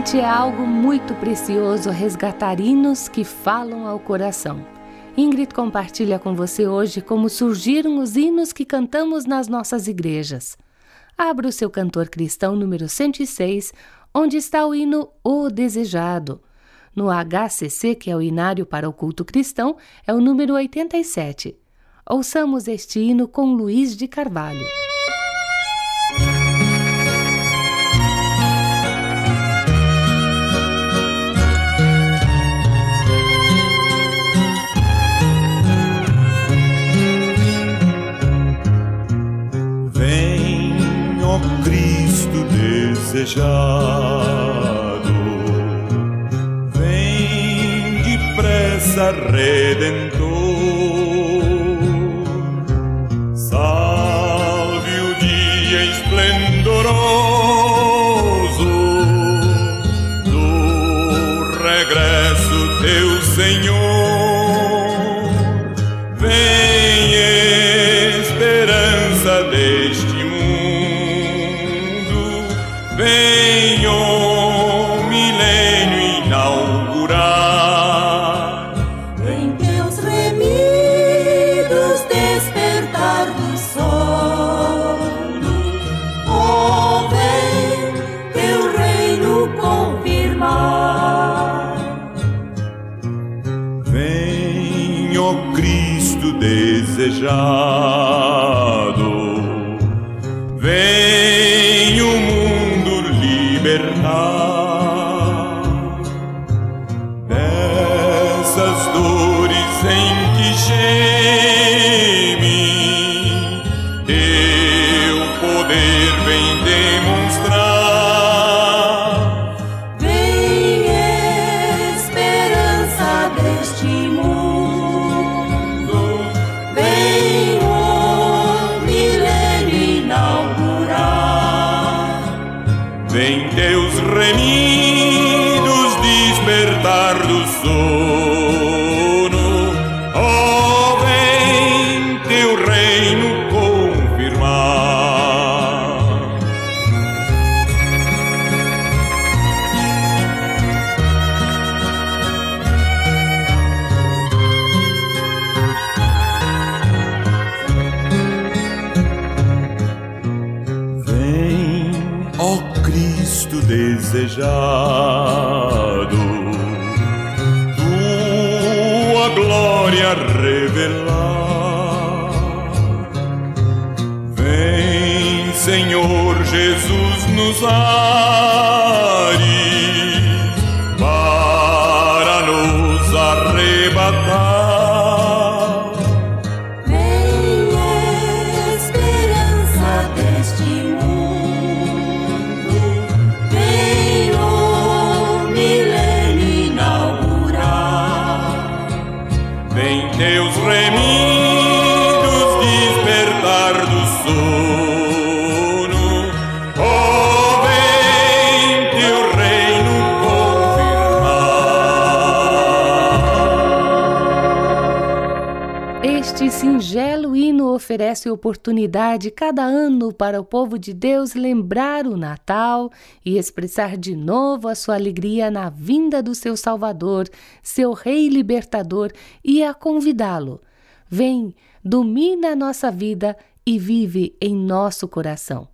Ouvinte, é algo muito precioso resgatar hinos que falam ao coração. Ingrid compartilha com você hoje como surgiram os hinos que cantamos nas nossas igrejas. Abra o seu cantor cristão número 106, onde está o hino O Desejado. No HCC, que é o Inário para o Culto Cristão, é o número 87. Ouçamos este hino com Luiz de Carvalho. Desejado. Vem depressa, Redentor. Desejado. Cristo singelo hino oferece oportunidade cada ano para o povo de Deus lembrar o Natal e expressar de novo a sua alegria na vinda do seu Salvador, seu Rei libertador, e a convidá-lo. Vem, domina a nossa vida e vive em nosso coração.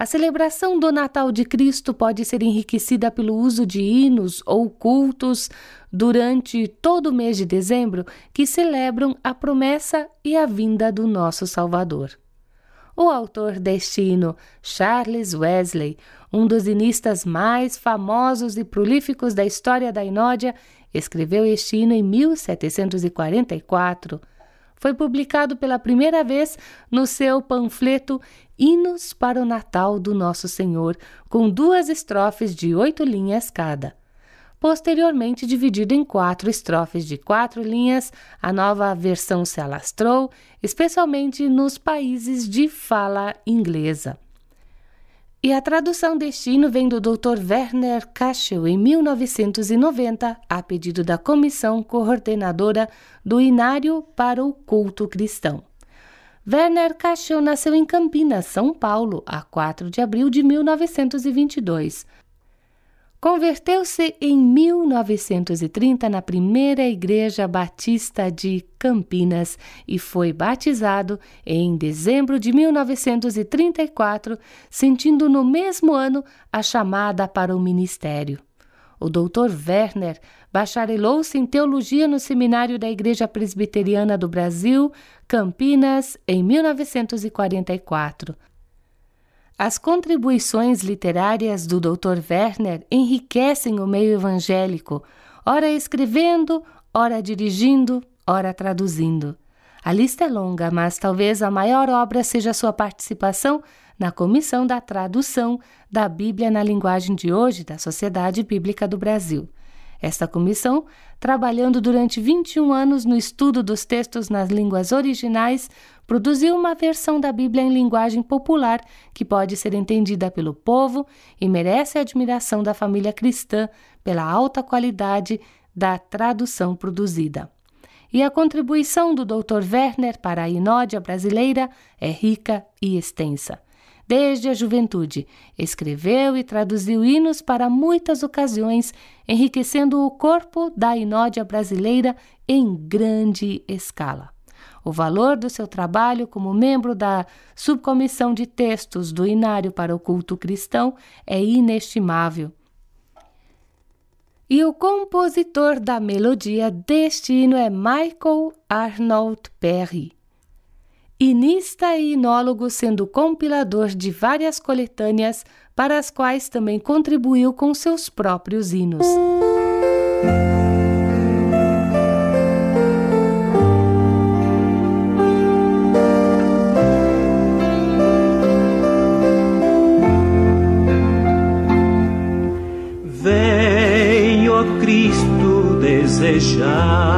A celebração do Natal de Cristo pode ser enriquecida pelo uso de hinos ou cultos durante todo o mês de dezembro que celebram a promessa e a vinda do nosso Salvador. O autor deste hino, Charles Wesley, um dos hinistas mais famosos e prolíficos da história da Inódia, escreveu este hino em 1744 foi publicado pela primeira vez no seu panfleto Hinos para o Natal do Nosso Senhor, com duas estrofes de oito linhas cada. posteriormente dividido em quatro estrofes de quatro linhas, a nova versão se alastrou, especialmente nos países de fala inglesa. E a tradução deste hino vem do Dr. Werner Kaschel em 1990, a pedido da comissão coordenadora do Inário para o Culto Cristão. Werner Kaschel nasceu em Campinas, São Paulo, a 4 de abril de 1922. Converteu-se em 1930 na primeira Igreja Batista de Campinas e foi batizado em dezembro de 1934, sentindo no mesmo ano a chamada para o ministério. O Dr. Werner bacharelou-se em teologia no Seminário da Igreja Presbiteriana do Brasil, Campinas, em 1944. As contribuições literárias do Dr. Werner enriquecem o meio evangélico, ora escrevendo, ora dirigindo, ora traduzindo. A lista é longa, mas talvez a maior obra seja sua participação na comissão da tradução da Bíblia na linguagem de hoje da Sociedade Bíblica do Brasil. Esta comissão, trabalhando durante 21 anos no estudo dos textos nas línguas originais, produziu uma versão da Bíblia em linguagem popular que pode ser entendida pelo povo e merece a admiração da família cristã pela alta qualidade da tradução produzida. E a contribuição do Dr. Werner para a inódia brasileira é rica e extensa desde a juventude. Escreveu e traduziu hinos para muitas ocasiões, enriquecendo o corpo da inódia brasileira em grande escala. O valor do seu trabalho como membro da subcomissão de textos do Inário para o Culto Cristão é inestimável. E o compositor da melodia deste hino é Michael Arnold Perry inista e inólogo, sendo compilador de várias coletâneas, para as quais também contribuiu com seus próprios hinos. Venho Cristo desejado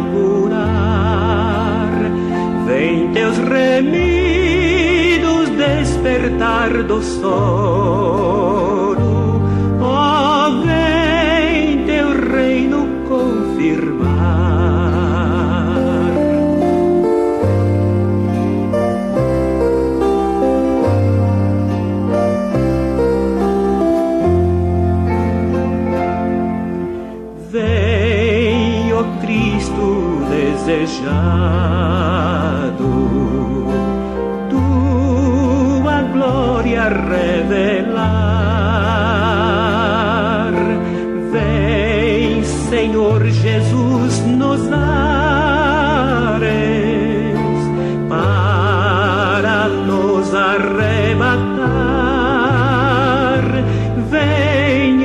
inaugurar vem teus remidos despertar do sono. o Cristo desejado, tua glória revelar. Vem, Senhor Jesus, nos ares para nos arrebatar. Vem,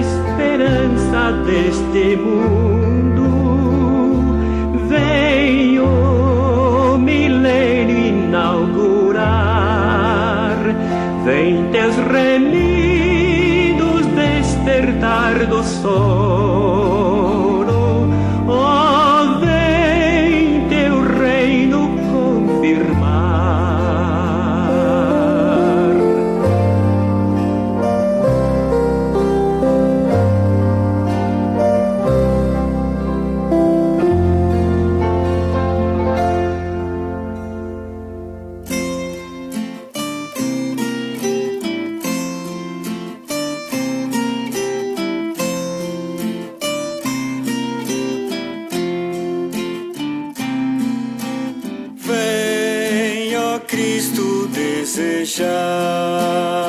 esperança deste mundo. Do sono, desejado,